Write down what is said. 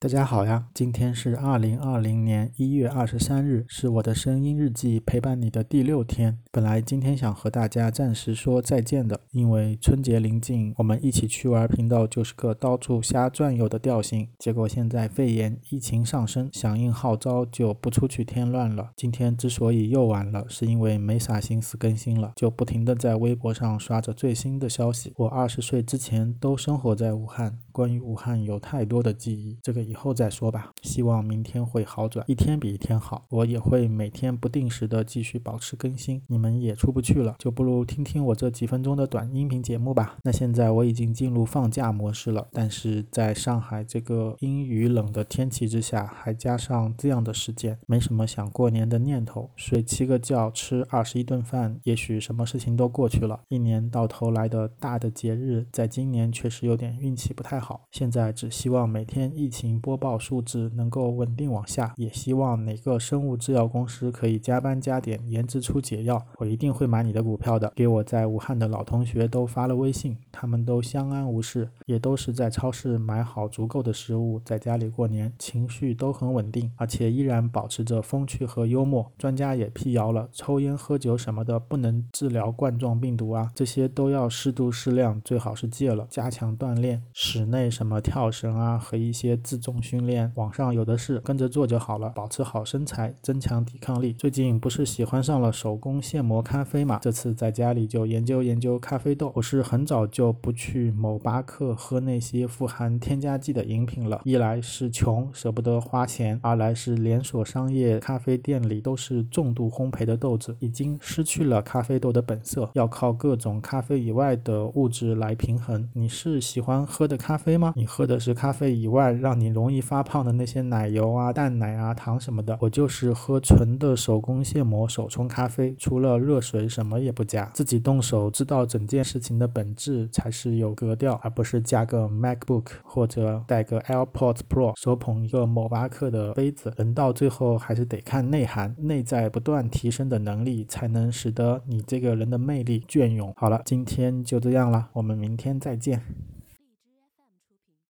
大家好呀，今天是二零二零年一月二十三日，是我的声音日记陪伴你的第六天。本来今天想和大家暂时说再见的，因为春节临近，我们一起去玩频道就是个到处瞎转悠的调性。结果现在肺炎疫情上升，响应号召就不出去添乱了。今天之所以又晚了，是因为没啥心思更新了，就不停的在微博上刷着最新的消息。我二十岁之前都生活在武汉，关于武汉有太多的记忆，这个。以后再说吧，希望明天会好转，一天比一天好。我也会每天不定时的继续保持更新。你们也出不去了，就不如听听我这几分钟的短音频节目吧。那现在我已经进入放假模式了，但是在上海这个阴雨冷的天气之下，还加上这样的时间，没什么想过年的念头。睡七个觉，吃二十一顿饭，也许什么事情都过去了。一年到头来的大的节日，在今年确实有点运气不太好。现在只希望每天疫情。播报数字能够稳定往下，也希望哪个生物制药公司可以加班加点研制出解药，我一定会买你的股票的。给我在武汉的老同学都发了微信，他们都相安无事，也都是在超市买好足够的食物，在家里过年，情绪都很稳定，而且依然保持着风趣和幽默。专家也辟谣了，抽烟喝酒什么的不能治疗冠状病毒啊，这些都要适度适量，最好是戒了，加强锻炼，室内什么跳绳啊和一些自。重训练，网上有的是，跟着做就好了。保持好身材，增强抵抗力。最近不是喜欢上了手工现磨咖啡嘛？这次在家里就研究研究咖啡豆。我是很早就不去某巴克喝那些富含添加剂的饮品了。一来是穷，舍不得花钱；二来是连锁商业咖啡店里都是重度烘焙的豆子，已经失去了咖啡豆的本色，要靠各种咖啡以外的物质来平衡。你是喜欢喝的咖啡吗？你喝的是咖啡以外让你。容易发胖的那些奶油啊、蛋奶啊、糖什么的，我就是喝纯的手工现磨手冲咖啡，除了热水什么也不加，自己动手知道整件事情的本质才是有格调，而不是加个 MacBook 或者带个 AirPods Pro，手捧一个某巴克的杯子。人到最后还是得看内涵，内在不断提升的能力，才能使得你这个人的魅力隽永。好了，今天就这样了，我们明天再见。